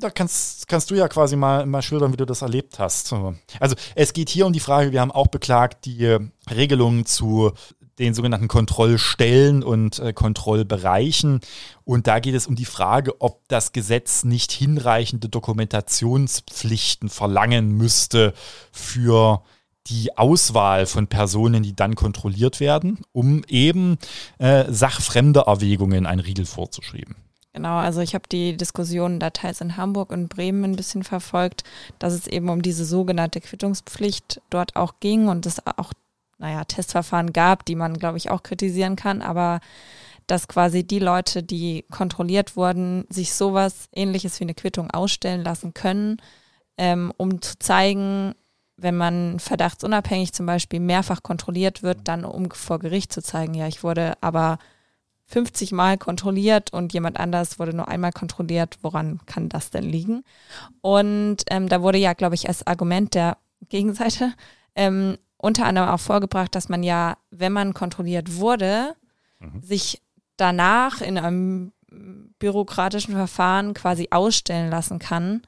Da kannst, kannst du ja quasi mal, mal schildern, wie du das erlebt hast. Also es geht hier um die Frage, wir haben auch beklagt, die Regelungen zu den sogenannten Kontrollstellen und äh, Kontrollbereichen. Und da geht es um die Frage, ob das Gesetz nicht hinreichende Dokumentationspflichten verlangen müsste für die Auswahl von Personen, die dann kontrolliert werden, um eben äh, sachfremde Erwägungen ein Riegel vorzuschreiben. Genau, also ich habe die Diskussionen da teils in Hamburg und Bremen ein bisschen verfolgt, dass es eben um diese sogenannte Quittungspflicht dort auch ging und es auch, naja, Testverfahren gab, die man, glaube ich, auch kritisieren kann, aber dass quasi die Leute, die kontrolliert wurden, sich sowas ähnliches wie eine Quittung ausstellen lassen können, ähm, um zu zeigen, wenn man verdachtsunabhängig zum Beispiel mehrfach kontrolliert wird, dann um vor Gericht zu zeigen, ja, ich wurde aber 50 Mal kontrolliert und jemand anders wurde nur einmal kontrolliert, woran kann das denn liegen? Und ähm, da wurde ja, glaube ich, als Argument der Gegenseite ähm, unter anderem auch vorgebracht, dass man ja, wenn man kontrolliert wurde, mhm. sich danach in einem bürokratischen Verfahren quasi ausstellen lassen kann,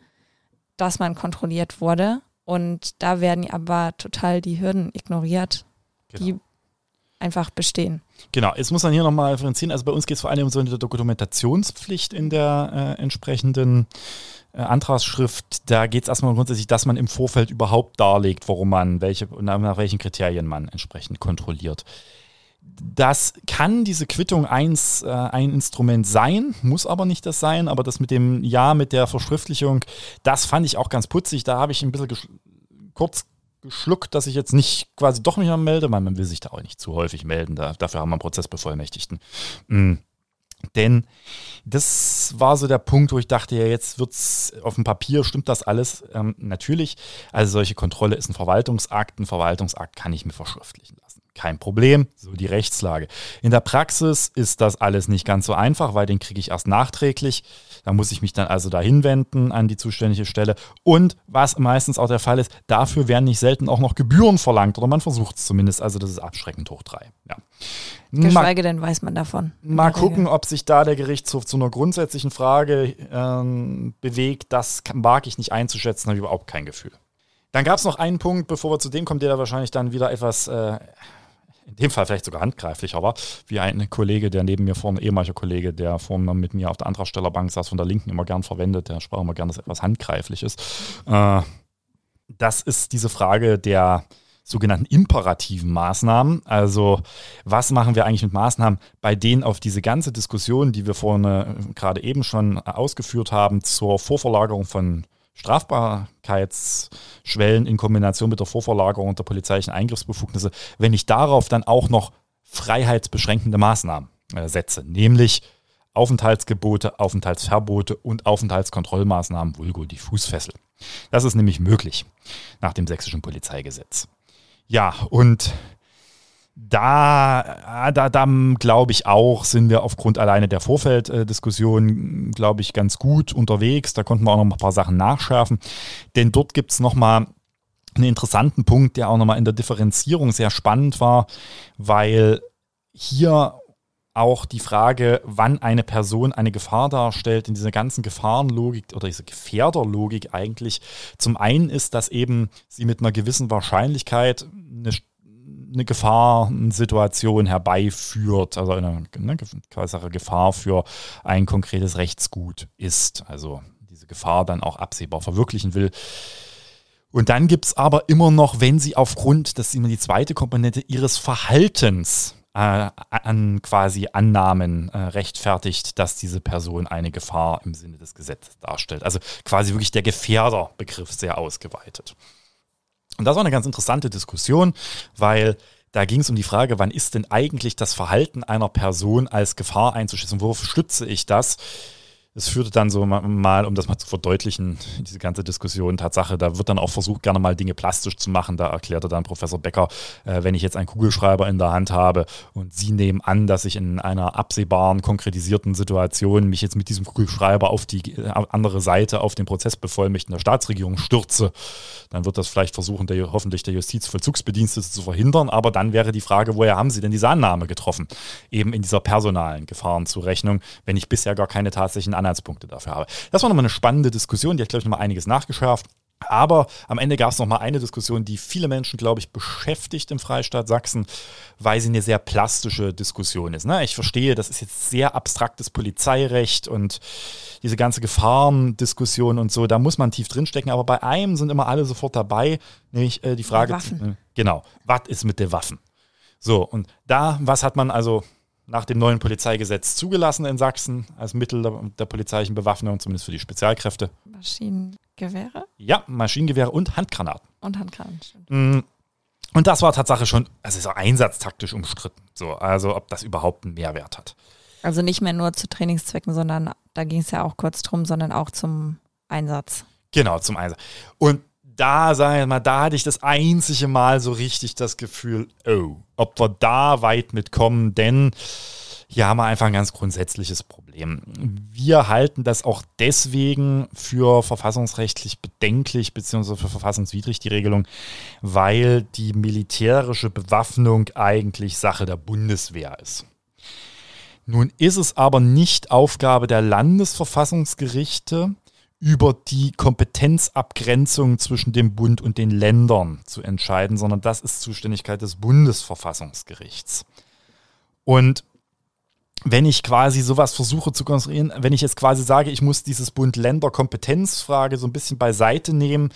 dass man kontrolliert wurde und da werden aber total die Hürden ignoriert, genau. die einfach bestehen. Genau, jetzt muss man hier nochmal differenzieren. Also bei uns geht es vor allem um so eine Dokumentationspflicht in der äh, entsprechenden äh, Antragsschrift. Da geht es erstmal grundsätzlich, dass man im Vorfeld überhaupt darlegt, warum man welche, nach welchen Kriterien man entsprechend kontrolliert. Das kann diese Quittung eins, äh, ein Instrument sein, muss aber nicht das sein. Aber das mit dem Ja, mit der Verschriftlichung, das fand ich auch ganz putzig. Da habe ich ein bisschen gesch kurz geschluckt, dass ich jetzt nicht quasi doch mehr melde, weil man will sich da auch nicht zu häufig melden. Da, dafür haben wir einen Prozessbevollmächtigten. Mhm. Denn das war so der Punkt, wo ich dachte, ja, jetzt wird es auf dem Papier, stimmt das alles? Ähm, natürlich, also solche Kontrolle ist ein Verwaltungsakt. Ein Verwaltungsakt kann ich mir verschriftlichen lassen. Kein Problem, so die Rechtslage. In der Praxis ist das alles nicht ganz so einfach, weil den kriege ich erst nachträglich. Da muss ich mich dann also dahin wenden an die zuständige Stelle. Und was meistens auch der Fall ist, dafür werden nicht selten auch noch Gebühren verlangt oder man versucht es zumindest. Also das ist abschreckend hoch drei. Ja. Geschweige denn weiß man davon. Mal gucken, ob sich da der Gerichtshof zu einer grundsätzlichen Frage ähm, bewegt. Das mag ich nicht einzuschätzen, habe ich überhaupt kein Gefühl. Dann gab es noch einen Punkt, bevor wir zu dem kommen, der da wahrscheinlich dann wieder etwas äh, in dem Fall vielleicht sogar handgreiflicher war, wie ein Kollege, der neben mir vorne, ehemaliger Kollege, der vorne mit mir auf der Antragstellerbank saß, von der Linken immer gern verwendet, der sprach immer gern, dass etwas handgreiflich ist. Äh, das ist diese Frage der sogenannten imperativen Maßnahmen. Also was machen wir eigentlich mit Maßnahmen, bei denen auf diese ganze Diskussion, die wir vorne gerade eben schon ausgeführt haben, zur Vorverlagerung von Strafbarkeitsschwellen in Kombination mit der Vorverlagerung der polizeilichen Eingriffsbefugnisse, wenn ich darauf dann auch noch freiheitsbeschränkende Maßnahmen äh, setze, nämlich Aufenthaltsgebote, Aufenthaltsverbote und Aufenthaltskontrollmaßnahmen, vulgo die Fußfessel. Das ist nämlich möglich nach dem sächsischen Polizeigesetz. Ja, und da, da, da glaube ich auch, sind wir aufgrund alleine der Vorfelddiskussion, glaube ich, ganz gut unterwegs. Da konnten wir auch noch ein paar Sachen nachschärfen. Denn dort gibt es nochmal einen interessanten Punkt, der auch nochmal in der Differenzierung sehr spannend war, weil hier auch die Frage, wann eine Person eine Gefahr darstellt, in dieser ganzen Gefahrenlogik oder dieser Gefährderlogik eigentlich. Zum einen ist, dass eben sie mit einer gewissen Wahrscheinlichkeit eine, eine Gefahrensituation herbeiführt, also eine, eine Gefahr für ein konkretes Rechtsgut ist. Also diese Gefahr dann auch absehbar verwirklichen will. Und dann gibt es aber immer noch, wenn sie aufgrund, das ist immer die zweite Komponente, ihres Verhaltens äh, an quasi Annahmen äh, rechtfertigt, dass diese Person eine Gefahr im Sinne des Gesetzes darstellt. Also quasi wirklich der Gefährderbegriff sehr ausgeweitet. Und das war eine ganz interessante Diskussion, weil da ging es um die Frage, wann ist denn eigentlich das Verhalten einer Person als Gefahr einzuschätzen? Worauf stütze ich das? Es führte dann so mal, um das mal zu verdeutlichen, diese ganze Diskussion, Tatsache, da wird dann auch versucht, gerne mal Dinge plastisch zu machen. Da erklärte dann Professor Becker, äh, wenn ich jetzt einen Kugelschreiber in der Hand habe und Sie nehmen an, dass ich in einer absehbaren, konkretisierten Situation mich jetzt mit diesem Kugelschreiber auf die äh, andere Seite, auf den Prozessbevollmächtigten der Staatsregierung stürze, dann wird das vielleicht versuchen, der, hoffentlich der Justizvollzugsbedienstete zu verhindern. Aber dann wäre die Frage, woher haben Sie denn diese Annahme getroffen? Eben in dieser personalen Gefahrenzurechnung, wenn ich bisher gar keine tatsächlichen Annahmen Anhaltspunkte dafür habe. Das war nochmal eine spannende Diskussion, die hat, glaube ich, nochmal einiges nachgeschärft. Aber am Ende gab es noch mal eine Diskussion, die viele Menschen, glaube ich, beschäftigt im Freistaat Sachsen, weil sie eine sehr plastische Diskussion ist. Ne? Ich verstehe, das ist jetzt sehr abstraktes Polizeirecht und diese ganze Gefahrendiskussion und so, da muss man tief drinstecken. Aber bei einem sind immer alle sofort dabei, nämlich äh, die Frage, Waffen. Äh, genau, was ist mit den Waffen? So, und da, was hat man also nach dem neuen Polizeigesetz zugelassen in Sachsen als Mittel der, der, polizeilichen Bewaffnung, zumindest für die Spezialkräfte. Maschinengewehre? Ja, Maschinengewehre und Handgranaten. Und Handgranaten, stimmt. Mm. Und das war Tatsache schon, also ist auch einsatztaktisch umstritten. So, also ob das überhaupt einen Mehrwert hat. Also nicht mehr nur zu Trainingszwecken, sondern da ging es ja auch kurz drum, sondern auch zum Einsatz. Genau, zum Einsatz. Und da, sag ich mal, da hatte ich das einzige Mal so richtig das Gefühl, oh, ob wir da weit mitkommen, denn hier haben wir einfach ein ganz grundsätzliches Problem. Wir halten das auch deswegen für verfassungsrechtlich bedenklich beziehungsweise für verfassungswidrig, die Regelung, weil die militärische Bewaffnung eigentlich Sache der Bundeswehr ist. Nun ist es aber nicht Aufgabe der Landesverfassungsgerichte, über die Kompetenzabgrenzung zwischen dem Bund und den Ländern zu entscheiden, sondern das ist Zuständigkeit des Bundesverfassungsgerichts. Und wenn ich quasi sowas versuche zu konstruieren, wenn ich jetzt quasi sage, ich muss dieses Bund-Länder-Kompetenzfrage so ein bisschen beiseite nehmen,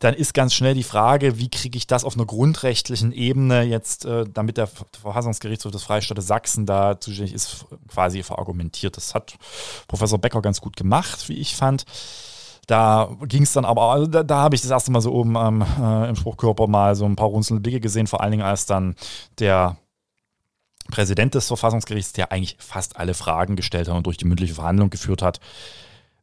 dann ist ganz schnell die Frage, wie kriege ich das auf einer grundrechtlichen Ebene jetzt, äh, damit der Verfassungsgerichtshof des Freistaates Sachsen da zuständig ist, quasi verargumentiert. Das hat Professor Becker ganz gut gemacht, wie ich fand. Da ging es dann aber, also da, da habe ich das erste Mal so oben ähm, äh, im Spruchkörper mal so ein paar runzelnde Blicke gesehen, vor allen Dingen als dann der Präsident des Verfassungsgerichts, der eigentlich fast alle Fragen gestellt hat und durch die mündliche Verhandlung geführt hat,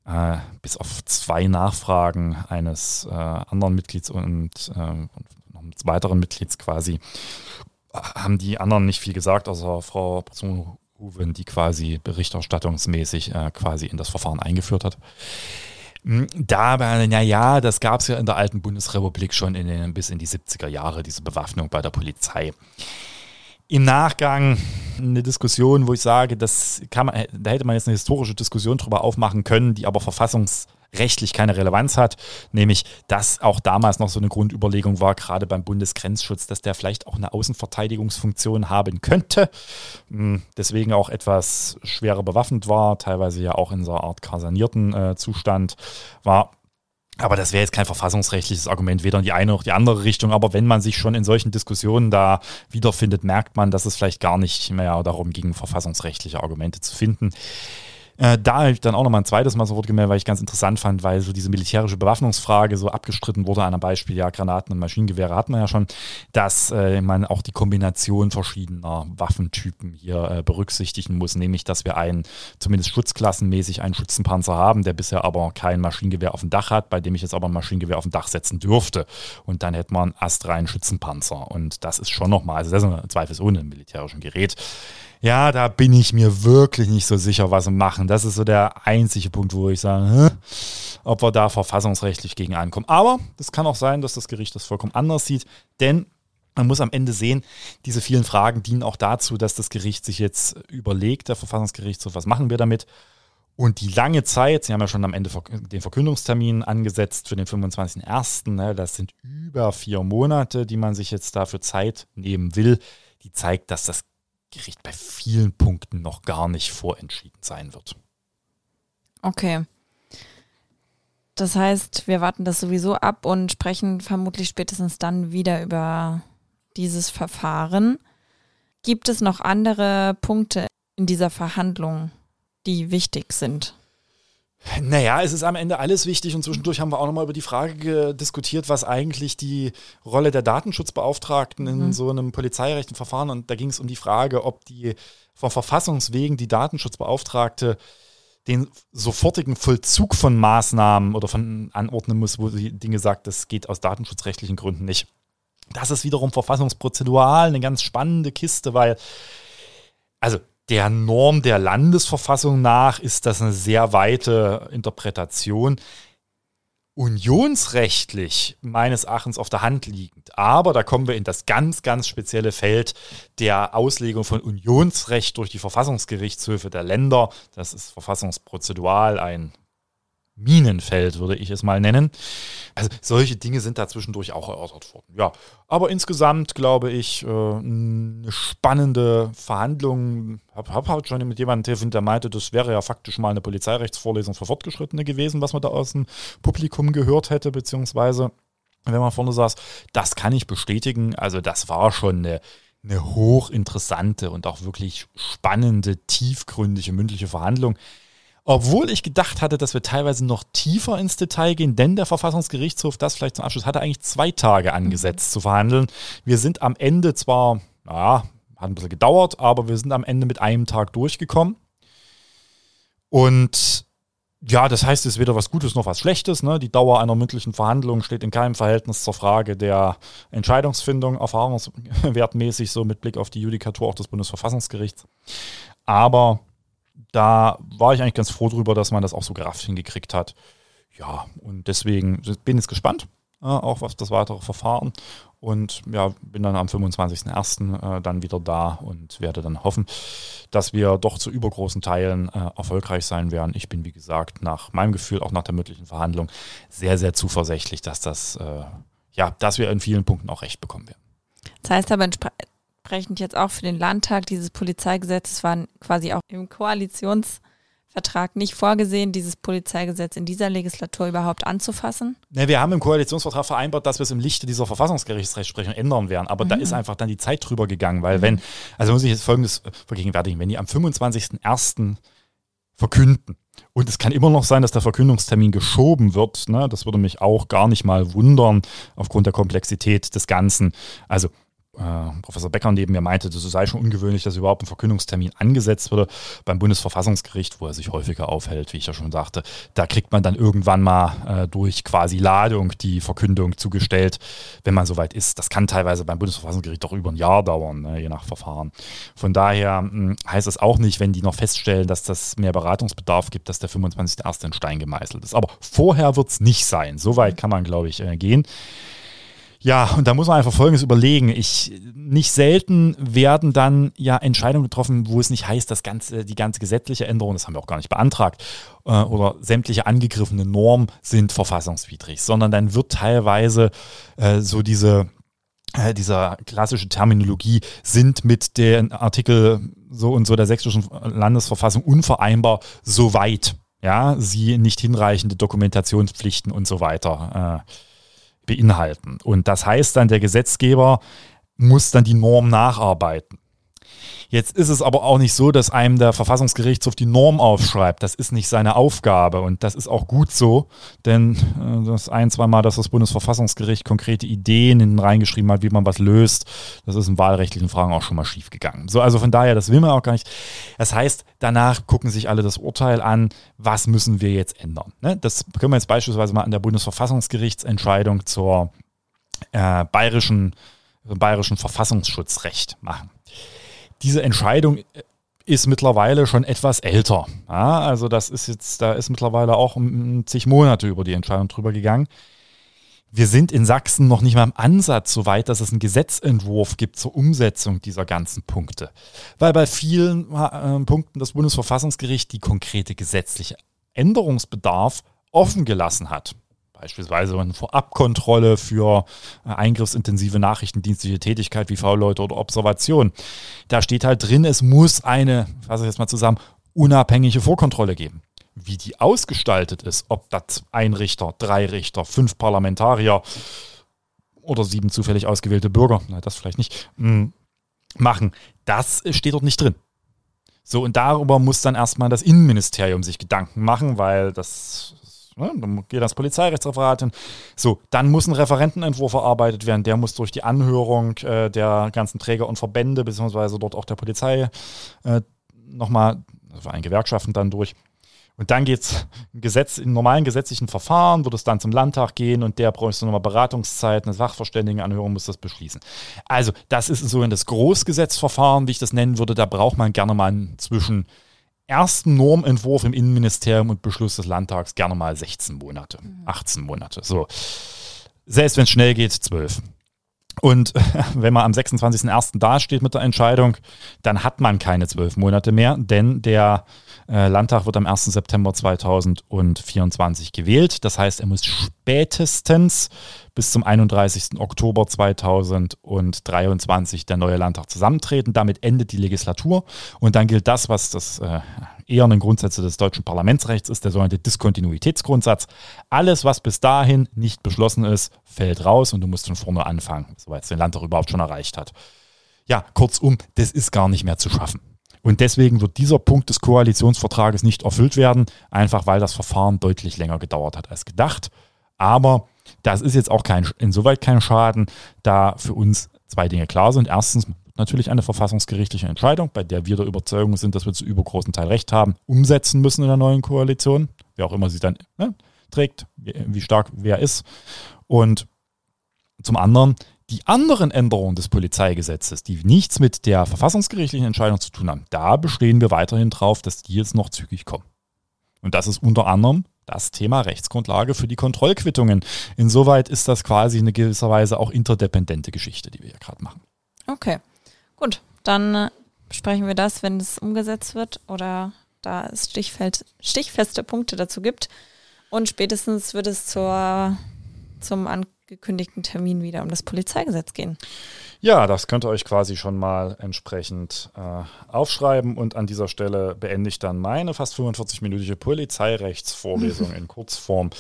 äh, bis auf zwei Nachfragen eines äh, anderen Mitglieds und, äh, eines weiteren Mitglieds quasi, haben die anderen nicht viel gesagt, außer Frau Huven, die quasi berichterstattungsmäßig äh, quasi in das Verfahren eingeführt hat. Hm, da, naja, das gab es ja in der alten Bundesrepublik schon in den, bis in die 70er Jahre, diese Bewaffnung bei der Polizei. Im Nachgang eine Diskussion, wo ich sage, das kann man, da hätte man jetzt eine historische Diskussion drüber aufmachen können, die aber verfassungsrechtlich keine Relevanz hat, nämlich, dass auch damals noch so eine Grundüberlegung war, gerade beim Bundesgrenzschutz, dass der vielleicht auch eine Außenverteidigungsfunktion haben könnte, hm, deswegen auch etwas schwerer bewaffnet war, teilweise ja auch in so einer Art kasanierten äh, Zustand war. Aber das wäre jetzt kein verfassungsrechtliches Argument, weder in die eine noch die andere Richtung. Aber wenn man sich schon in solchen Diskussionen da wiederfindet, merkt man, dass es vielleicht gar nicht mehr darum ging, verfassungsrechtliche Argumente zu finden. Äh, da habe ich dann auch nochmal ein zweites Mal so Wort gemeldet, weil ich ganz interessant fand, weil so diese militärische Bewaffnungsfrage so abgestritten wurde an einem Beispiel, ja, Granaten und Maschinengewehre hat man ja schon, dass äh, man auch die Kombination verschiedener Waffentypen hier äh, berücksichtigen muss, nämlich, dass wir einen, zumindest schutzklassenmäßig, einen Schützenpanzer haben, der bisher aber kein Maschinengewehr auf dem Dach hat, bei dem ich jetzt aber ein Maschinengewehr auf dem Dach setzen dürfte. Und dann hätte man astreinen Schützenpanzer. Und das ist schon nochmal, also das ist zweifelsohne ein militärischen Gerät. Ja, da bin ich mir wirklich nicht so sicher, was wir machen. Das ist so der einzige Punkt, wo ich sage, ob wir da verfassungsrechtlich gegen ankommen. Aber es kann auch sein, dass das Gericht das vollkommen anders sieht, denn man muss am Ende sehen, diese vielen Fragen dienen auch dazu, dass das Gericht sich jetzt überlegt, der Verfassungsgerichtshof, was machen wir damit? Und die lange Zeit, Sie haben ja schon am Ende den Verkündungstermin angesetzt für den 25.01., ne, das sind über vier Monate, die man sich jetzt dafür Zeit nehmen will, die zeigt, dass das Gericht bei vielen Punkten noch gar nicht vorentschieden sein wird. Okay. Das heißt, wir warten das sowieso ab und sprechen vermutlich spätestens dann wieder über dieses Verfahren. Gibt es noch andere Punkte in dieser Verhandlung, die wichtig sind? Naja, es ist am Ende alles wichtig und zwischendurch haben wir auch nochmal über die Frage diskutiert, was eigentlich die Rolle der Datenschutzbeauftragten in mhm. so einem polizeirechtlichen Verfahren und da ging es um die Frage, ob die von Verfassungswegen die Datenschutzbeauftragte den sofortigen Vollzug von Maßnahmen oder von anordnen muss, wo sie Dinge sagt, das geht aus datenschutzrechtlichen Gründen nicht. Das ist wiederum verfassungsprozedural eine ganz spannende Kiste, weil also der Norm der Landesverfassung nach ist das eine sehr weite Interpretation. Unionsrechtlich meines Erachtens auf der Hand liegend. Aber da kommen wir in das ganz, ganz spezielle Feld der Auslegung von Unionsrecht durch die Verfassungsgerichtshöfe der Länder. Das ist verfassungsprozedural ein Minenfeld, würde ich es mal nennen. Also solche Dinge sind da zwischendurch auch erörtert worden. Ja, aber insgesamt glaube ich, äh, eine spannende Verhandlung. Ich habe hab schon mit jemandem telefoniert, der meinte, das wäre ja faktisch mal eine Polizeirechtsvorlesung für Fortgeschrittene gewesen, was man da aus dem Publikum gehört hätte, beziehungsweise wenn man vorne saß. Das kann ich bestätigen. Also das war schon eine eine hochinteressante und auch wirklich spannende, tiefgründige mündliche Verhandlung. Obwohl ich gedacht hatte, dass wir teilweise noch tiefer ins Detail gehen, denn der Verfassungsgerichtshof, das vielleicht zum Abschluss, hatte eigentlich zwei Tage angesetzt zu verhandeln. Wir sind am Ende zwar, naja, hat ein bisschen gedauert, aber wir sind am Ende mit einem Tag durchgekommen. Und ja, das heißt, es ist weder was Gutes noch was Schlechtes. Ne? Die Dauer einer mündlichen Verhandlung steht in keinem Verhältnis zur Frage der Entscheidungsfindung, erfahrungswertmäßig, so mit Blick auf die Judikatur auch des Bundesverfassungsgerichts. Aber da war ich eigentlich ganz froh drüber, dass man das auch so gerafft hingekriegt hat. Ja, und deswegen bin ich gespannt, äh, auch was das weitere Verfahren. Und ja, bin dann am 25.01. Äh, dann wieder da und werde dann hoffen, dass wir doch zu übergroßen Teilen äh, erfolgreich sein werden. Ich bin, wie gesagt, nach meinem Gefühl, auch nach der mündlichen Verhandlung, sehr, sehr zuversichtlich, dass das, äh, ja, dass wir in vielen Punkten auch recht bekommen werden. Das heißt aber entsprechend jetzt auch für den Landtag dieses Polizeigesetzes war quasi auch im Koalitionsvertrag nicht vorgesehen, dieses Polizeigesetz in dieser Legislatur überhaupt anzufassen? Ne, wir haben im Koalitionsvertrag vereinbart, dass wir es im Lichte dieser Verfassungsgerichtsrechtsprechung ändern werden. Aber mhm. da ist einfach dann die Zeit drüber gegangen, weil mhm. wenn, also muss ich jetzt Folgendes vergegenwärtigen, wenn die am 25.01. verkünden, und es kann immer noch sein, dass der Verkündungstermin geschoben wird. Ne? Das würde mich auch gar nicht mal wundern aufgrund der Komplexität des Ganzen. Also äh, Professor Becker neben mir meinte, das sei schon ungewöhnlich, dass überhaupt ein Verkündungstermin angesetzt wurde beim Bundesverfassungsgericht, wo er sich häufiger aufhält, wie ich ja schon sagte. Da kriegt man dann irgendwann mal äh, durch quasi Ladung die Verkündung zugestellt, wenn man soweit ist. Das kann teilweise beim Bundesverfassungsgericht doch über ein Jahr dauern, ne, je nach Verfahren. Von daher mh, hm, heißt es auch nicht, wenn die noch feststellen, dass das mehr Beratungsbedarf gibt, dass der 25.01. in Stein gemeißelt ist. Aber vorher wird es nicht sein. Soweit kann man, glaube ich, äh, gehen. Ja, und da muss man einfach Folgendes überlegen. Ich, nicht selten werden dann ja Entscheidungen getroffen, wo es nicht heißt, dass ganze, die ganze gesetzliche Änderung, das haben wir auch gar nicht beantragt, äh, oder sämtliche angegriffene Normen sind verfassungswidrig, sondern dann wird teilweise äh, so diese äh, dieser klassische Terminologie sind mit den Artikel so und so der sächsischen Landesverfassung unvereinbar so weit ja, sie nicht hinreichende Dokumentationspflichten und so weiter äh, beinhalten. Und das heißt dann, der Gesetzgeber muss dann die Norm nacharbeiten. Jetzt ist es aber auch nicht so, dass einem der Verfassungsgerichtshof die Norm aufschreibt. Das ist nicht seine Aufgabe und das ist auch gut so, denn äh, das ein, zwei Mal, dass das Bundesverfassungsgericht konkrete Ideen reingeschrieben hat, wie man was löst, das ist in wahlrechtlichen Fragen auch schon mal schief gegangen. So, also von daher, das will man auch gar nicht. Das heißt, danach gucken sich alle das Urteil an, was müssen wir jetzt ändern. Ne? Das können wir jetzt beispielsweise mal an der Bundesverfassungsgerichtsentscheidung zur äh, bayerischen, bayerischen Verfassungsschutzrecht machen diese Entscheidung ist mittlerweile schon etwas älter. Ja, also das ist jetzt, da ist mittlerweile auch zig Monate über die Entscheidung drüber gegangen. Wir sind in Sachsen noch nicht mal im Ansatz so weit, dass es einen Gesetzentwurf gibt zur Umsetzung dieser ganzen Punkte. Weil bei vielen äh, Punkten das Bundesverfassungsgericht die konkrete gesetzliche Änderungsbedarf offen gelassen hat. Beispielsweise eine Vorabkontrolle für äh, eingriffsintensive nachrichtendienstliche Tätigkeit wie V-Leute oder Observation. Da steht halt drin, es muss eine, fasse ich jetzt mal zusammen, unabhängige Vorkontrolle geben. Wie die ausgestaltet ist, ob das ein Richter, drei Richter, fünf Parlamentarier oder sieben zufällig ausgewählte Bürger, na, das vielleicht nicht, mm, machen, das steht dort nicht drin. So, und darüber muss dann erstmal das Innenministerium sich Gedanken machen, weil das Ne? Dann geht das Polizeirechtsreferat hin. So, dann muss ein Referentenentwurf erarbeitet werden. Der muss durch die Anhörung äh, der ganzen Träger und Verbände, beziehungsweise dort auch der Polizei äh, nochmal, also allen Gewerkschaften dann durch. Und dann geht es Gesetz, in normalen gesetzlichen Verfahren, wird es dann zum Landtag gehen und der bräuchte nochmal Beratungszeit, eine Sachverständigenanhörung muss das beschließen. Also, das ist so in das Großgesetzverfahren, wie ich das nennen würde, da braucht man gerne mal zwischen ersten Normentwurf im Innenministerium und Beschluss des Landtags gerne mal 16 Monate, 18 Monate. So. Selbst wenn es schnell geht, 12. Und wenn man am 26.01. dasteht mit der Entscheidung, dann hat man keine zwölf Monate mehr, denn der äh, Landtag wird am 1. September 2024 gewählt. Das heißt, er muss spätestens bis zum 31. Oktober 2023 der neue Landtag zusammentreten. Damit endet die Legislatur und dann gilt das, was das äh, eher ein Grundsätze des deutschen Parlamentsrechts ist, der sogenannte Diskontinuitätsgrundsatz. Alles, was bis dahin nicht beschlossen ist, fällt raus und du musst von vorne anfangen, soweit es den Landtag überhaupt schon erreicht hat. Ja, kurzum, das ist gar nicht mehr zu schaffen. Und deswegen wird dieser Punkt des Koalitionsvertrages nicht erfüllt werden, einfach weil das Verfahren deutlich länger gedauert hat als gedacht. Aber das ist jetzt auch kein, insoweit kein Schaden, da für uns zwei Dinge klar sind. Erstens natürlich eine verfassungsgerichtliche Entscheidung, bei der wir der Überzeugung sind, dass wir zu übergroßen Teil Recht haben, umsetzen müssen in der neuen Koalition, wer auch immer sie dann ne, trägt, wie, wie stark wer ist. Und zum anderen die anderen Änderungen des Polizeigesetzes, die nichts mit der verfassungsgerichtlichen Entscheidung zu tun haben, da bestehen wir weiterhin drauf, dass die jetzt noch zügig kommen. Und das ist unter anderem das Thema Rechtsgrundlage für die Kontrollquittungen. Insoweit ist das quasi eine gewisser Weise auch interdependente Geschichte, die wir hier gerade machen. Okay, gut. Dann äh, besprechen wir das, wenn es umgesetzt wird oder da es stichfeste Punkte dazu gibt. Und spätestens wird es zur, zum Ankommen gekündigten Termin wieder um das Polizeigesetz gehen. Ja, das könnt ihr euch quasi schon mal entsprechend äh, aufschreiben und an dieser Stelle beende ich dann meine fast 45-minütige Polizeirechtsvorlesung in Kurzform.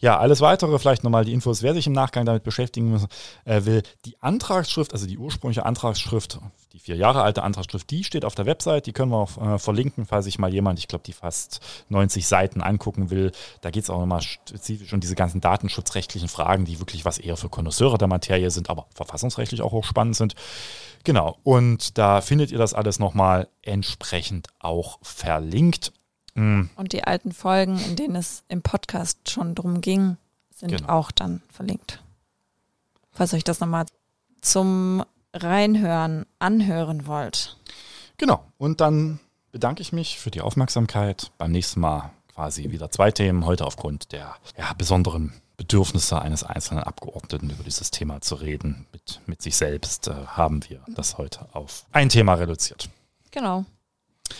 Ja, alles weitere, vielleicht nochmal die Infos, wer sich im Nachgang damit beschäftigen äh, will. Die Antragsschrift, also die ursprüngliche Antragsschrift, die vier Jahre alte Antragsschrift, die steht auf der Website, die können wir auch äh, verlinken, falls sich mal jemand, ich glaube, die fast 90 Seiten angucken will. Da geht es auch nochmal spezifisch um diese ganzen datenschutzrechtlichen Fragen, die wirklich was eher für Konnoisseure der Materie sind, aber verfassungsrechtlich auch hochspannend spannend sind. Genau, und da findet ihr das alles nochmal entsprechend auch verlinkt. Mhm. Und die alten Folgen, in denen es im Podcast schon drum ging, sind genau. auch dann verlinkt. Falls euch das nochmal zum Reinhören anhören wollt. Genau, und dann bedanke ich mich für die Aufmerksamkeit. Beim nächsten Mal quasi wieder zwei Themen, heute aufgrund der ja, besonderen Bedürfnisse eines einzelnen Abgeordneten über dieses Thema zu reden. Mit, mit sich selbst äh, haben wir das heute auf ein Thema reduziert. Genau.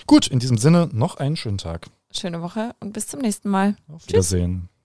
Gut, in diesem Sinne noch einen schönen Tag. Schöne Woche und bis zum nächsten Mal. Auf Wiedersehen. Tschüss.